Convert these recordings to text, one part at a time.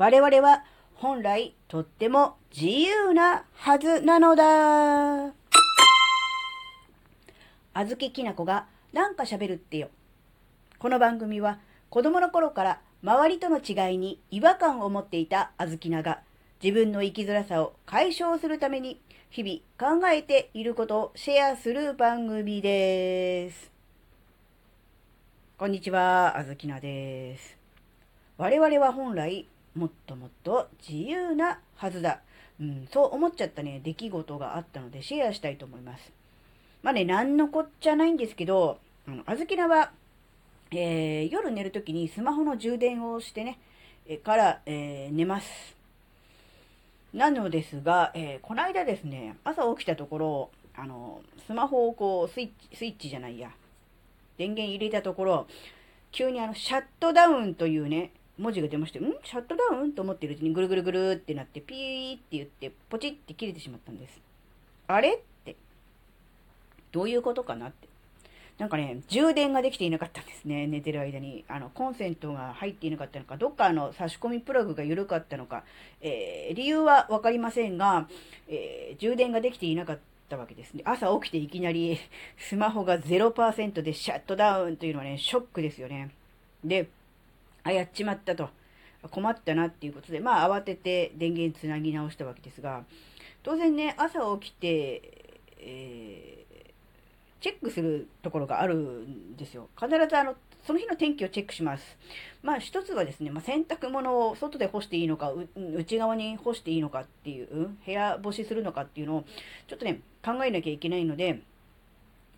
我々は本来とっても自由なはずなのだ。あずききなこがなんか喋るってよ。この番組は子供の頃から周りとの違いに違和感を持っていたあずきなが自分の生きづらさを解消するために日々考えていることをシェアする番組です。こんにちは、あずきなです。我々は本来もっともっと自由なはずだ。うん、そう思っちゃったね、出来事があったのでシェアしたいと思います。まあね、なんのこっちゃないんですけど、あの、あずきなは、えー、夜寝るときにスマホの充電をしてね、えから、えー、寝ます。なのですが、えー、この間ですね、朝起きたところ、あの、スマホをこう、スイッチ、スイッチじゃないや、電源入れたところ、急にあの、シャットダウンというね、文字が出まして、ん？シャットダウン？と思ってるうちにぐるぐるぐるってなって、ピーって言って、ポチって切れてしまったんです。あれ？って、どういうことかなって。なんかね、充電ができていなかったんですね。寝てる間に。あの、コンセントが入っていなかったのか、どっかの差し込みプラグが緩かったのか、えー、理由はわかりませんが、えー、充電ができていなかったわけですね。朝起きていきなりスマホが0%でシャットダウンというのはね、ショックですよね。で、あ、やっちまったと。困ったなっていうことで、まあ慌てて電源つなぎ直したわけですが、当然ね、朝起きて、えー、チェックするところがあるんですよ。必ずあの、その日の天気をチェックします。まあ一つはですね、まあ、洗濯物を外で干していいのか、内側に干していいのかっていう、部屋干しするのかっていうのを、ちょっとね、考えなきゃいけないので、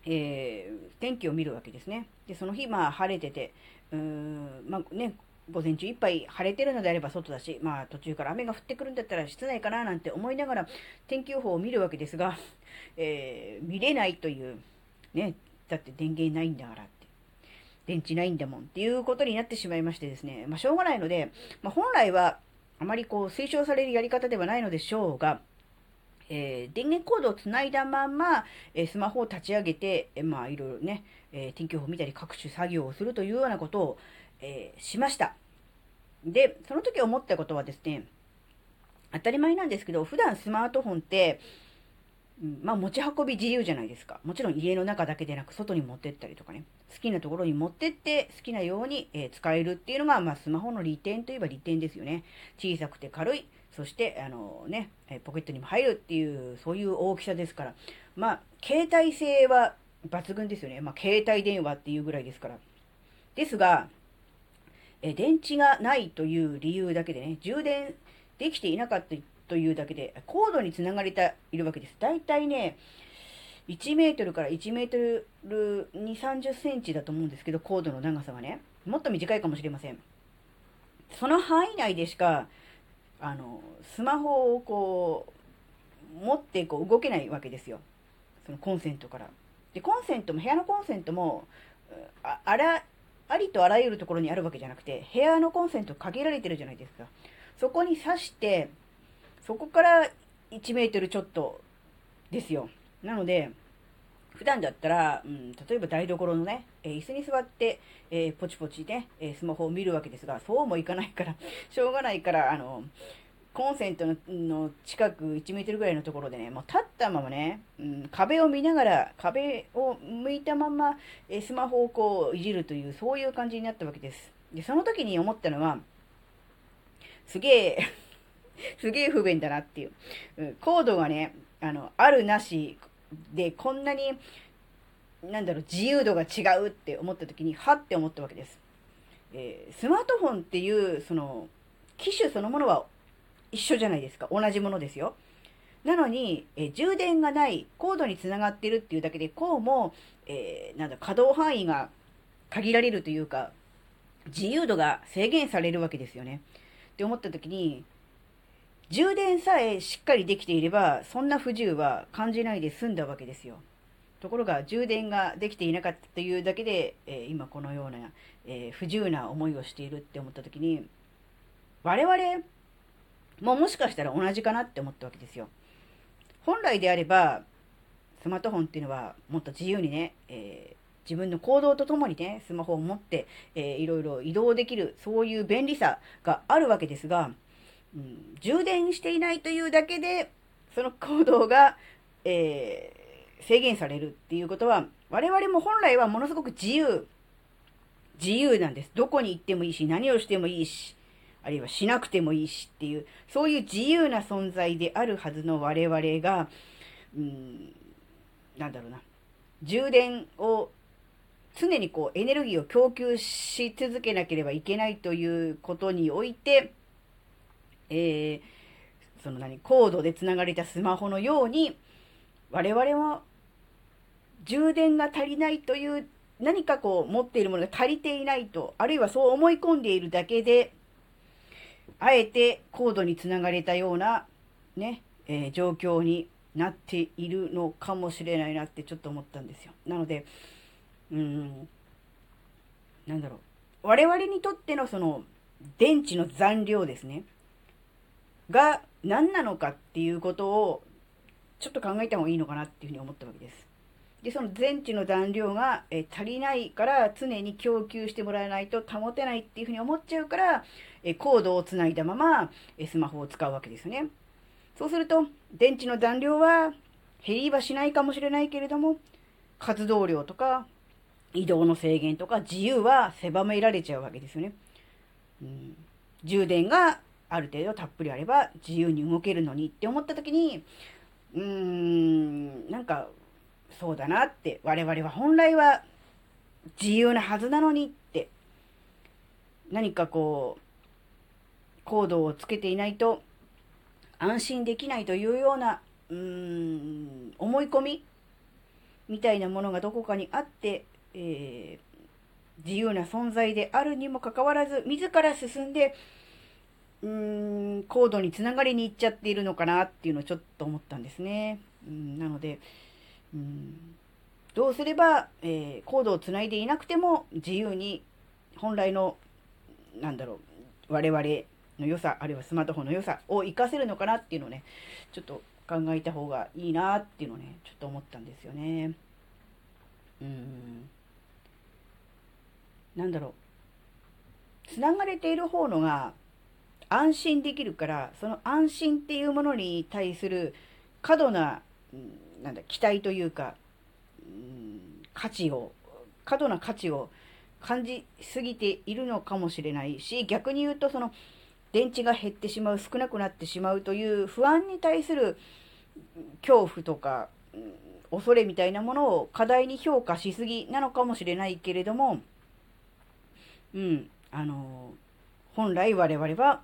えー、天気を見るわけですね。で、その日、まあ晴れてて、うーん、まあね、午前中いっぱい晴れてるのであれば外だし、まあ途中から雨が降ってくるんだったら室内かななんて思いながら天気予報を見るわけですが、えー、見れないという、ね、だって電源ないんだからって、電池ないんだもんっていうことになってしまいましてですね、まあしょうがないので、まあ本来はあまりこう推奨されるやり方ではないのでしょうが、えー、電源コードをつないだまま、えー、スマホを立ち上げて、えー、まあいろいろね、え天気予報を見たり各種作業をするというようなことを、えしました。で、その時思ったことはですね、当たり前なんですけど、普段スマートフォンって、まあ持ち運び自由じゃないですか。もちろん家の中だけでなく外に持ってったりとかね。好きなところに持ってって好きなように、え使えるっていうのが、まあスマホの利点といえば利点ですよね。小さくて軽い。そして、あのね、ポケットにも入るっていう、そういう大きさですから。まあ、携帯性は抜群ですよね。まあ、携帯電話っていうぐらいですから。ですが、え電池がないという理由だけでね、充電できていなかったというだけで、コードにつながれているわけです。だいたいね、1メートルから1メートル2、30センチだと思うんですけど、コードの長さがね。もっと短いかもしれません。その範囲内でしか、あの、スマホをこう、持ってこう動けないわけですよ。そのコンセントから。で、コンセントも、部屋のコンセントも、ああら、ありとあらゆるところにあるわけじゃなくて、部屋のコンセント限られてるじゃないですか。そこに挿して、そこから1メートルちょっとですよ。なので、普段だったら、うん、例えば台所のね、えー、椅子に座って、えー、ポチポチね、え、スマホを見るわけですが、そうもいかないから、しょうがないから、あの、コンセントの近く1メートルぐらいのところでね、もう立ったままね、うん、壁を見ながら、壁を向いたまま、えスマホをこういじるという、そういう感じになったわけです。で、その時に思ったのは、すげえ すげえ不便だなっていう。うん、コードがね、あの、あるなしで、こんなに、なんだろう、自由度が違うって思った時に、はって思ったわけです。えー、スマートフォンっていう、その、機種そのものは一緒じゃないですか。同じものですよ。なのに、え充電がないコードにつながってるっていうだけで、こうも、えー、なんだ、可動範囲が限られるというか、自由度が制限されるわけですよね。って思った時に、充電さえしっかりできていれば、そんな不自由は感じないで済んだわけですよ。ところが、充電ができていなかったというだけで、えー、今このような、えー、不自由な思いをしているって思った時に、我々、ももしかしたら同じかなって思ったわけですよ。本来であれば、スマートフォンっていうのはもっと自由にね、えー、自分の行動とともにね、スマホを持って、えー、いろいろ移動できる、そういう便利さがあるわけですが、充電していないというだけで、その行動が、えー、制限されるっていうことは、我々も本来はものすごく自由、自由なんです。どこに行ってもいいし、何をしてもいいし、あるいはしなくてもいいしっていう、そういう自由な存在であるはずの我々が、うん、なんだろうな、充電を常にこうエネルギーを供給し続けなければいけないということにおいて、えー、その何、コードで繋がれたスマホのように、我々は充電が足りないという何かこう持っているものが足りていないと、あるいはそう思い込んでいるだけで、あえてコードにつながれたようなね、えー、状況になっているのかもしれないなってちょっと思ったんですよ。なので、うん、なんだろう。我々にとってのその電池の残量ですね。が何なのかっていうことをちょっと考えた方がいいのかなっていうふうに思ったわけです。で、その電池の残量が、え足りないから常に供給してもらえないと保てないっていうふうに思っちゃうから、えコードをつないだまま、えスマホを使うわけですよね。そうすると、電池の残量は減りはしないかもしれないけれども、活動量とか移動の制限とか自由は狭められちゃうわけですよね。うん、充電がある程度たっぷりあれば自由に動けるのにって思った時に、うーん、なんかそうだなって、我々は本来は自由なはずなのにって、何かこう、コードをつけていないと安心できないというような、うーん、思い込みみたいなものがどこかにあって、えー、自由な存在であるにもかかわらず、自ら進んで、うーん、コードにつながりに行っちゃっているのかなっていうのをちょっと思ったんですね。うん、なので、うん、どうすれば、えー、コードをつないでいなくても自由に本来の、なんだろう、我々の良さ、あるいはスマートフォンの良さを活かせるのかなっていうのをね、ちょっと考えた方がいいなっていうのをね、ちょっと思ったんですよね。うん。なんだろう。つながれている方のが安心できるから、その安心っていうものに対する過度な、なんだ、期待というか、うん、価値を、過度な価値を感じすぎているのかもしれないし、逆に言うと、その、電池が減ってしまう、少なくなってしまうという不安に対する恐怖とか、うん恐れみたいなものを課題に評価しすぎなのかもしれないけれども、うん、あの、本来我々は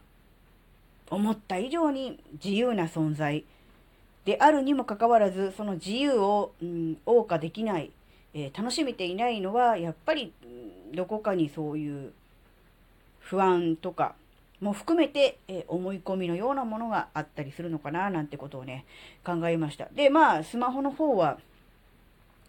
思った以上に自由な存在であるにもかかわらず、その自由を、うん、謳歌できない、えー、楽しめていないのは、やっぱり、どこかにそういう不安とかも含めて、えー、思い込みのようなものがあったりするのかな、なんてことをね、考えました。で、まあ、スマホの方は、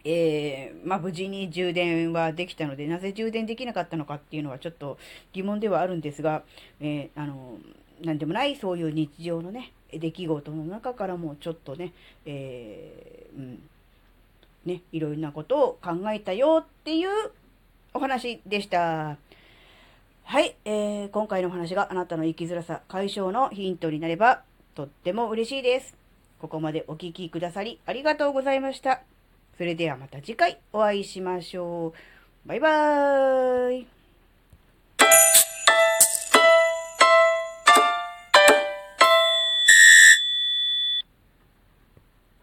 えー、まあ、無事に充電はできたので、なぜ充電できなかったのかっていうのはちょっと疑問ではあるんですが、えー、あの、なんでもないそういう日常のね、出来事の中からもちょっとね、えー、うん、ね、いろいろなことを考えたよっていうお話でした。はい、えー、今回のお話があなたの生きづらさ解消のヒントになればとっても嬉しいです。ここまでお聴きくださりありがとうございました。それではまた次回お会いしましょう。バイバーイ。